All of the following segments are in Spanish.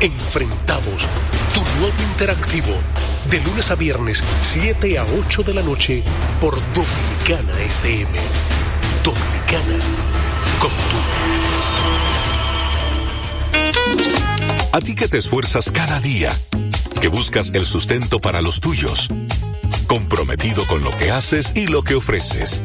Enfrentados, tu nuevo interactivo, de lunes a viernes, 7 a 8 de la noche, por Dominicana FM. Dominicana, como tú. A ti que te esfuerzas cada día, que buscas el sustento para los tuyos, comprometido con lo que haces y lo que ofreces.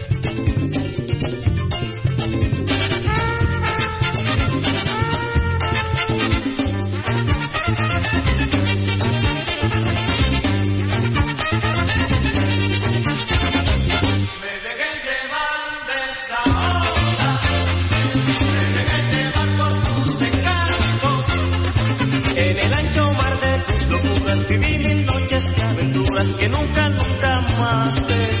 Aventuras que nunca, nunca más tendré.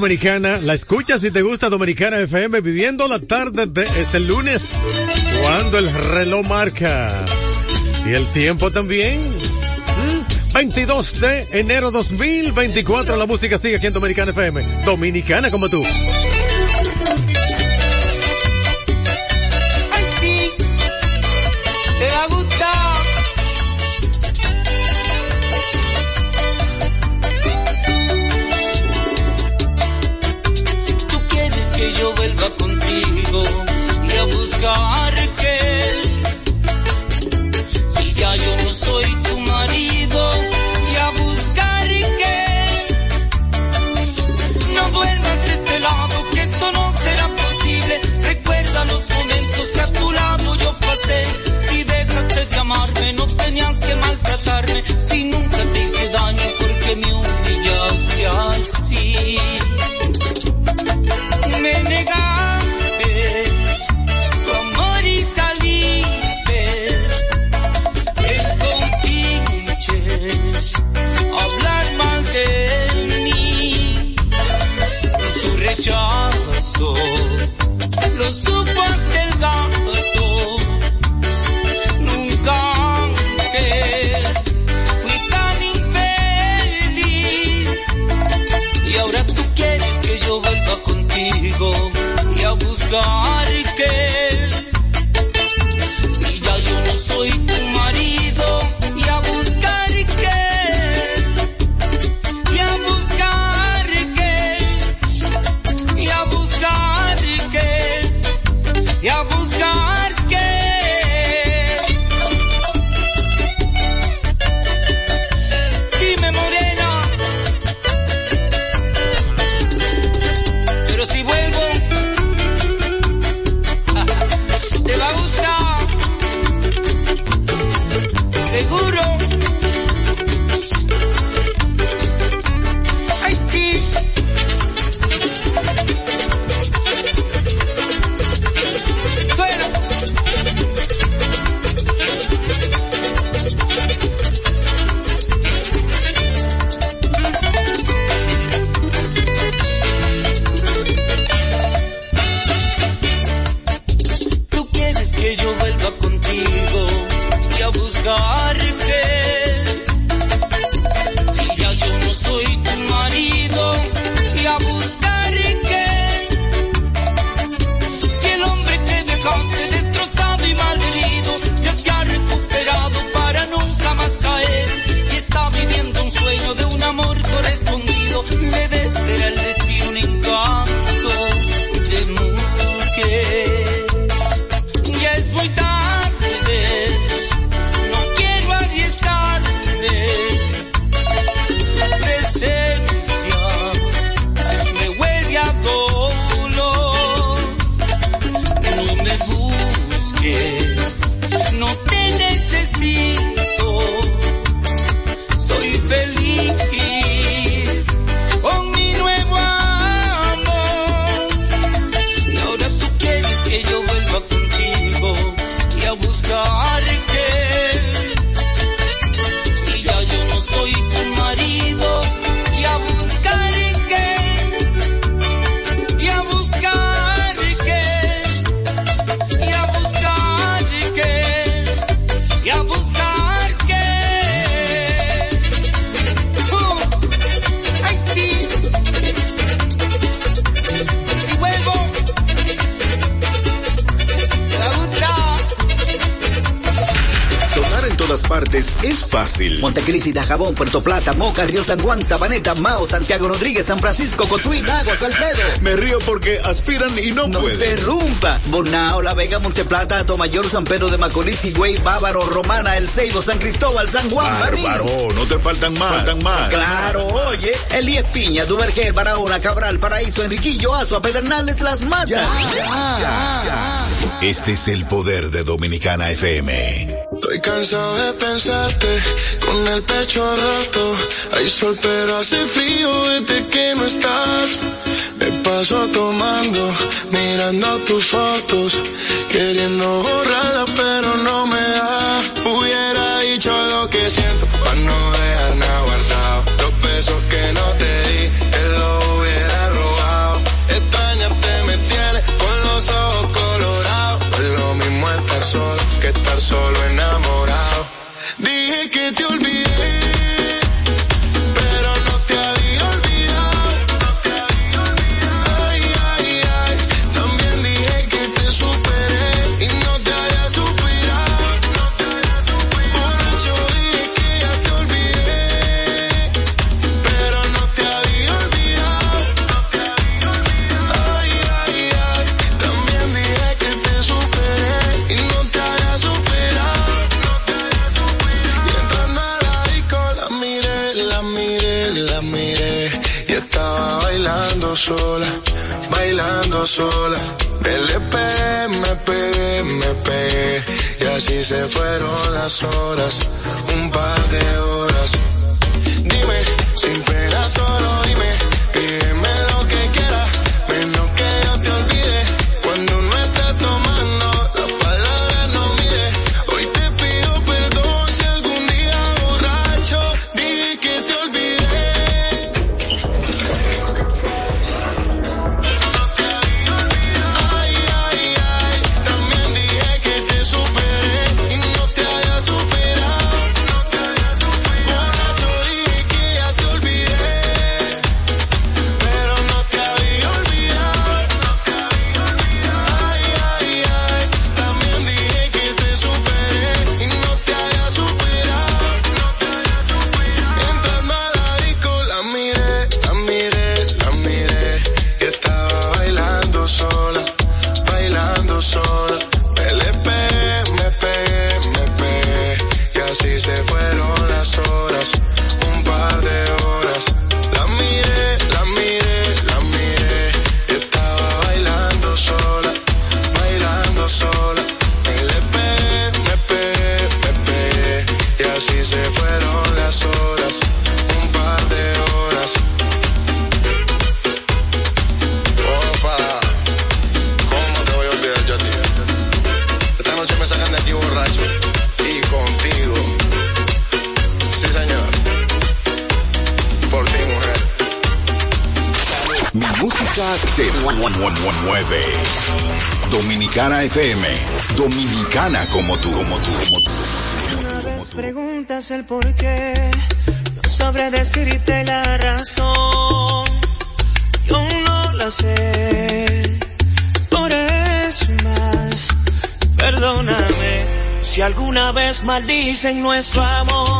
Dominicana. La escuchas si te gusta Dominicana FM viviendo la tarde de este lunes. Cuando el reloj marca. Y el tiempo también. 22 mm, de enero 2024. La música sigue aquí en Dominicana FM. Dominicana como tú. Puerto Plata, Moca, Río San Juan, Sabaneta, Mao, Santiago Rodríguez, San Francisco, Cotuí, Agua, Salcedo. Me río porque aspiran y no, pueden. No interrumpa. Bonao, La Vega, Monteplata, Tomayor, San Pedro de Macorís, Higüey, Bávaro, Romana, El Ceibo, San Cristóbal, San Juan, Bárbaro, no te faltan más. Faltan más. Claro, oye, Elías Piña, Duvergé, Barahona, Cabral, Paraíso, Enriquillo, Azua, Pedernales, Las Matas. Ya, ya, ya. Este es el poder de Dominicana FM cansado de pensarte con el pecho roto. Hay sol pero hace frío desde que no estás. Me paso tomando, mirando tus fotos, queriendo borrarlas pero no me da. Hubiera dicho lo que siento para no dejar nada guardado. Los besos que no te di, te lo hubiera robado. Extrañarte me tiene con los ojos colorados. No es lo mismo estar solo que estar solo en. Bailando sola. LP, MP, MP, y así se fueron las horas, un par de horas. Dime, sin pena solo Dominicana FM. Dominicana como tú, como tú, como tú. Una vez preguntas el por qué, no sabré decirte la razón. Yo no la sé. Por eso más, perdóname. Si alguna vez maldicen nuestro amor,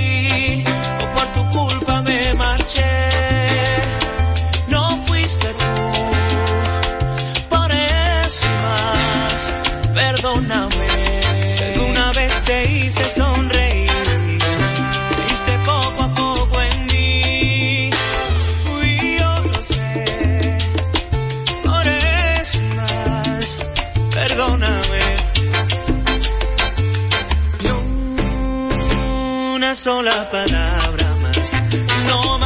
por tu culpa me marché, no fuiste tú. Por eso más, perdóname. Si alguna vez te hice sonreír, creíste poco a poco en mí. Fui yo, lo sé. Por eso más, perdóname. Una sola palabra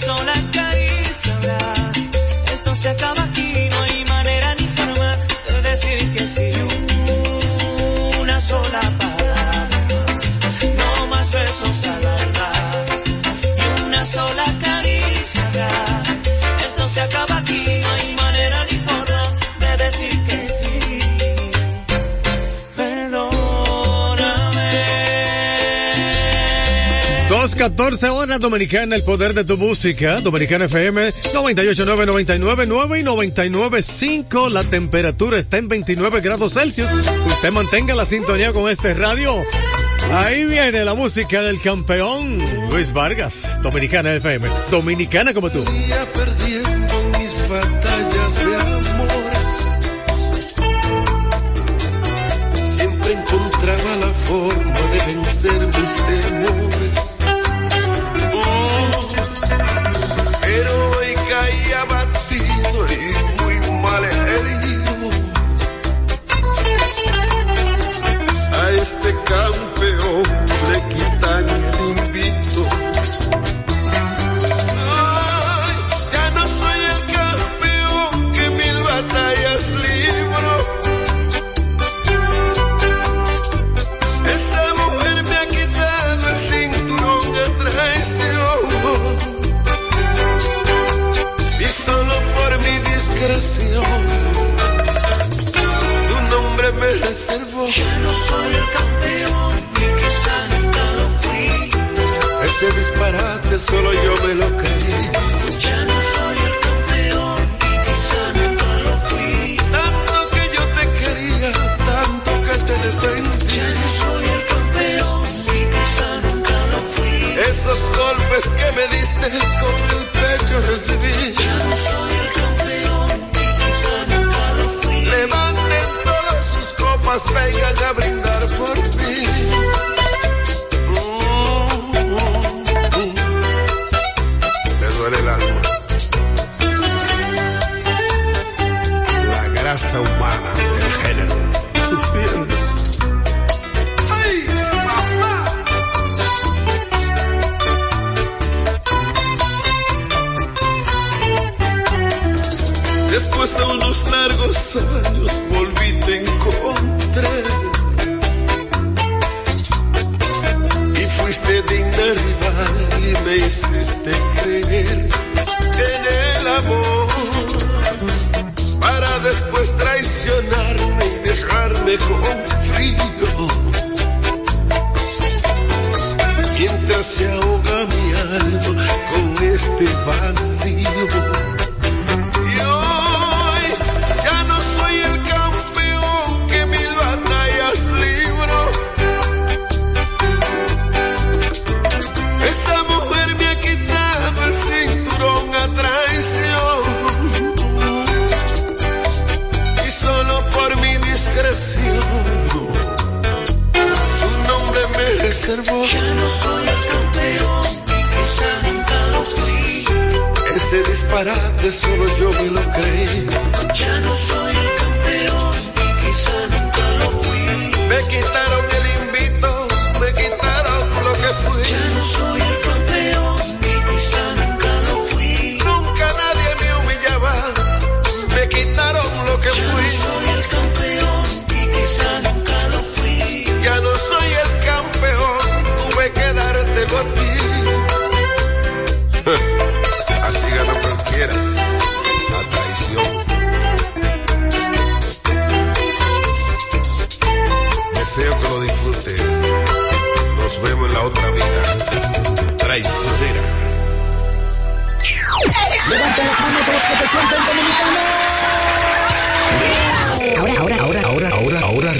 sola caricia. Esto se acaba aquí, no hay manera ni forma de decir que sí. Una sola palabra no más besos al alma. Y una sola caricia. Esto se acaba aquí. 14 horas Dominicana, el poder de tu música. Dominicana FM 989, 99, 9 y 99, 5. La temperatura está en 29 grados Celsius. Usted mantenga la sintonía con este radio. Ahí viene la música del campeón Luis Vargas, Dominicana FM. Dominicana como tú. Perdiendo mis batallas de amores. Siempre encontraba la forma de vencer mis temores. que solo yo me lo creí.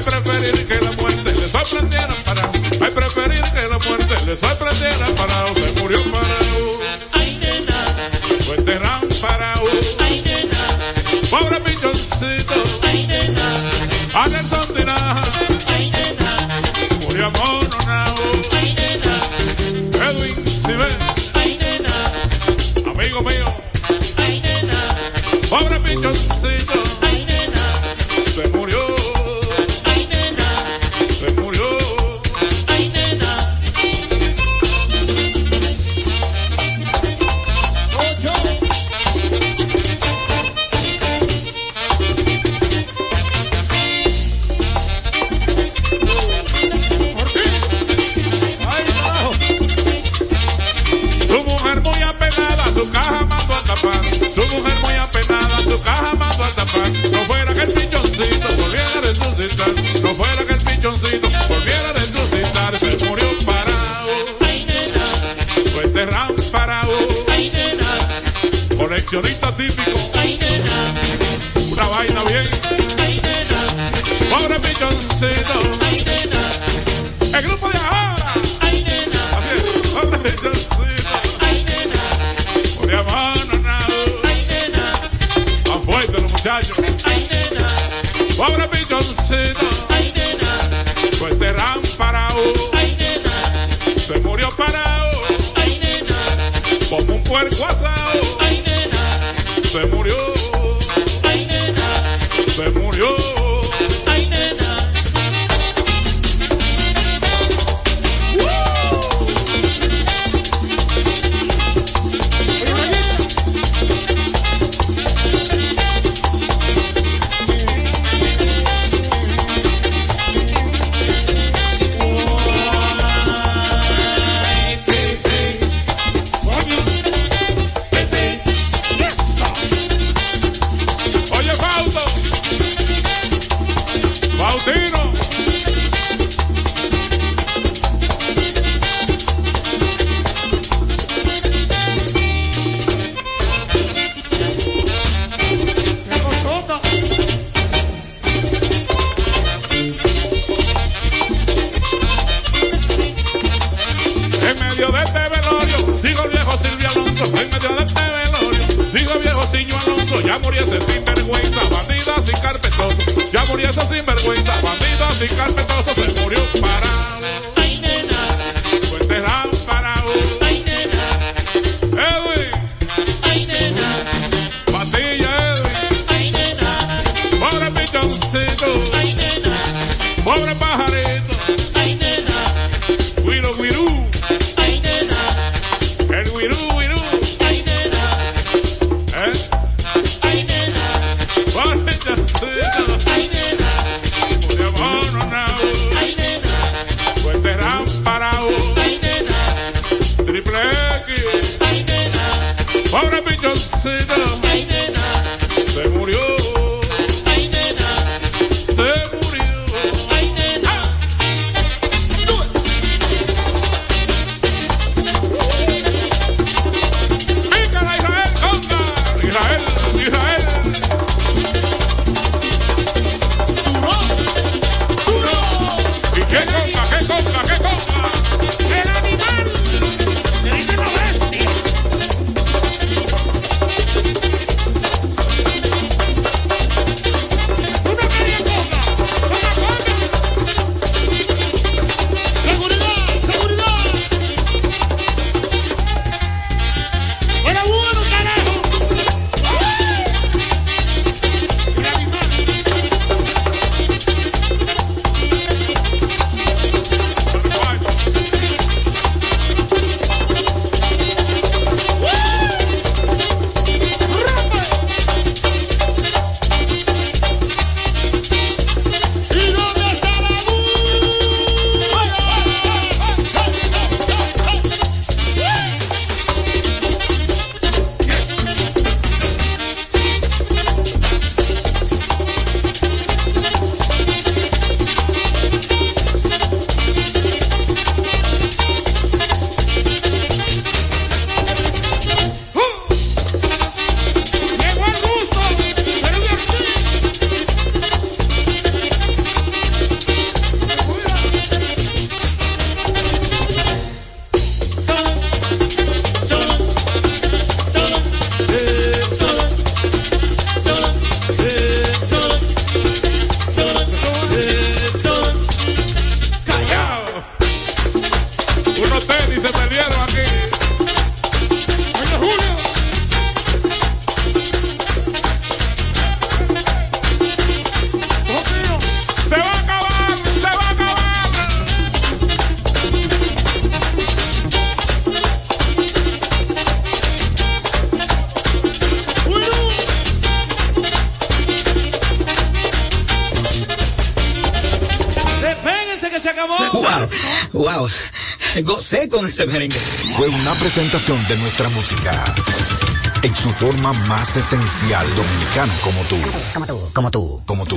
Ay, preferir que la muerte le sorprendiera para. Ay, preferir que la muerte le sorprendiera para. Se murió para. Ay, nena. Fue enterrado para. Ay, nena. Pobre pichoncito. Ay, nena. Anderson Tinaja. Ay, nena. Murió Mononao. Ay, nena. Edwin Sibé. Ay, nena. Amigo mío. Ay, nena. Pobre pichoncito. puerco asado. Se murió. murió esa sinvergüenza, bandido sin carpetoso se murió para con ese merengue. Fue una presentación de nuestra música en su forma más esencial dominicana como tú. Como tú, como tú. Como tú.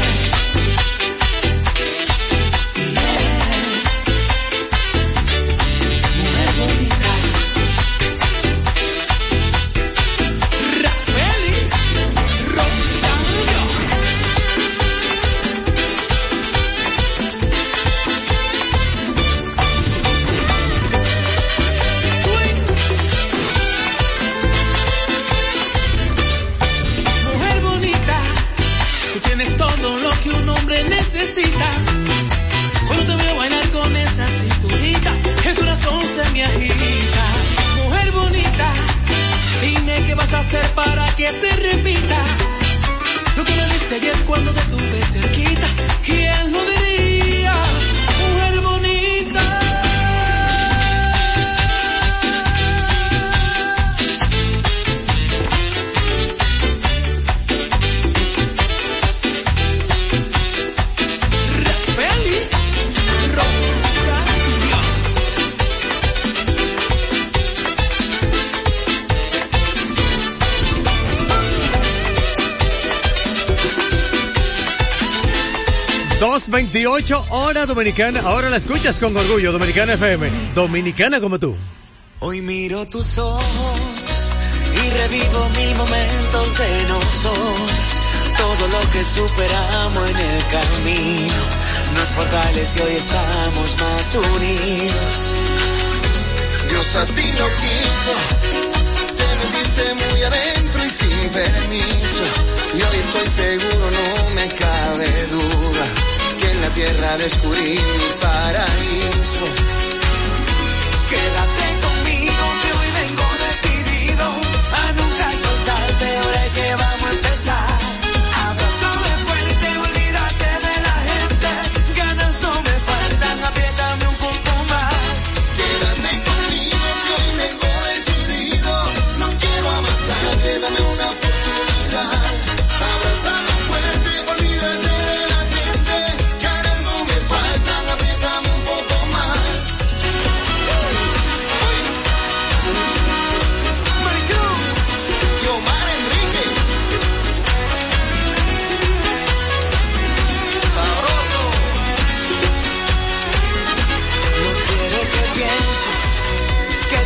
8, hora dominicana. Ahora la escuchas con orgullo, Dominicana FM. Dominicana como tú. Hoy miro tus ojos y revivo mil momentos de nosotros. Todo lo que superamos en el camino nos fortalece hoy estamos más unidos. Dios así lo quiso, te metiste muy adentro y sin permiso. Y hoy estoy seguro, no me cabe duda la tierra descubrí mi paraíso. Quédate conmigo que hoy vengo decidido a nunca soltarte. Ahora que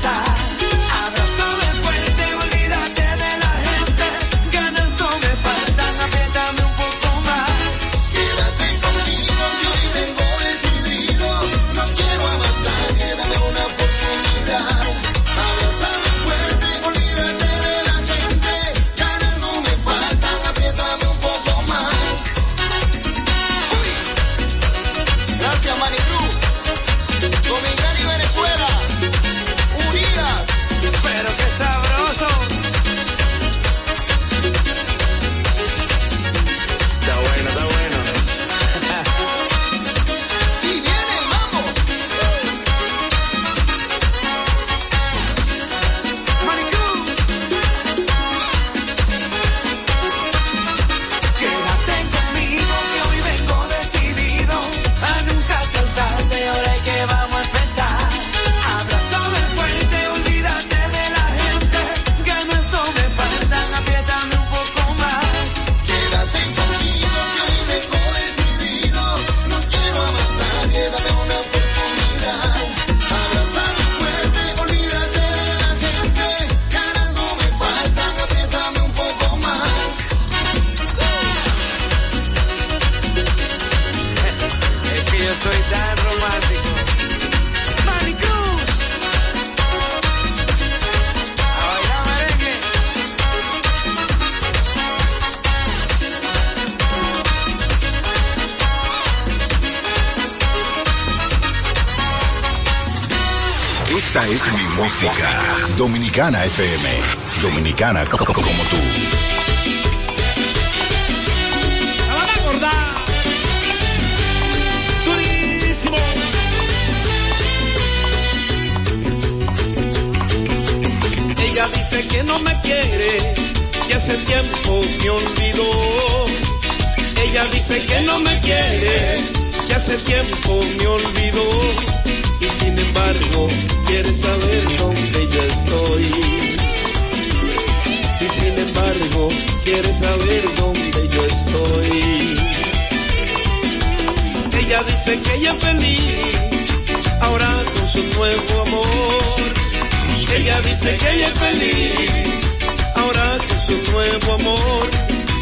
side. Esta es mi música. Dominicana FM. Dominicana co- co- como tú. ¡La a acordar! ¡Durísimo! Ella dice que no me quiere, que hace tiempo me olvidó. Ella dice que no me quiere, que hace tiempo me olvidó. Y sin embargo, quiere saber dónde yo estoy. Y sin embargo, quiere saber dónde yo estoy. Ella dice que ella es feliz, ahora con su nuevo amor. Ella dice que ella es feliz, ahora con su nuevo amor.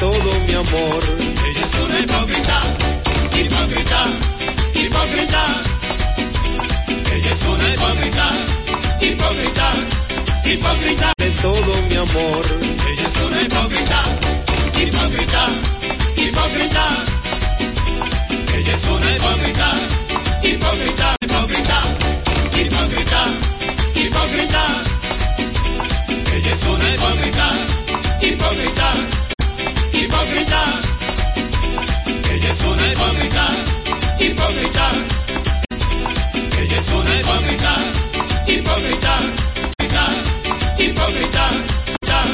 todo mi amor. Ella es una hipócrita, hipócrita, hipócrita. Ella es una hipócrita, hipócrita, hipócrita. De todo mi amor. Ella es una hipócrita, hipócrita, hipócrita. Ella es una hipócrita, hipócrita, hipócrita, hipócrita, hipócrita. Ella es una hipócrita, hipócrita, una hipócrita, hipócrita. Ella es una hipócrita, hipócrita.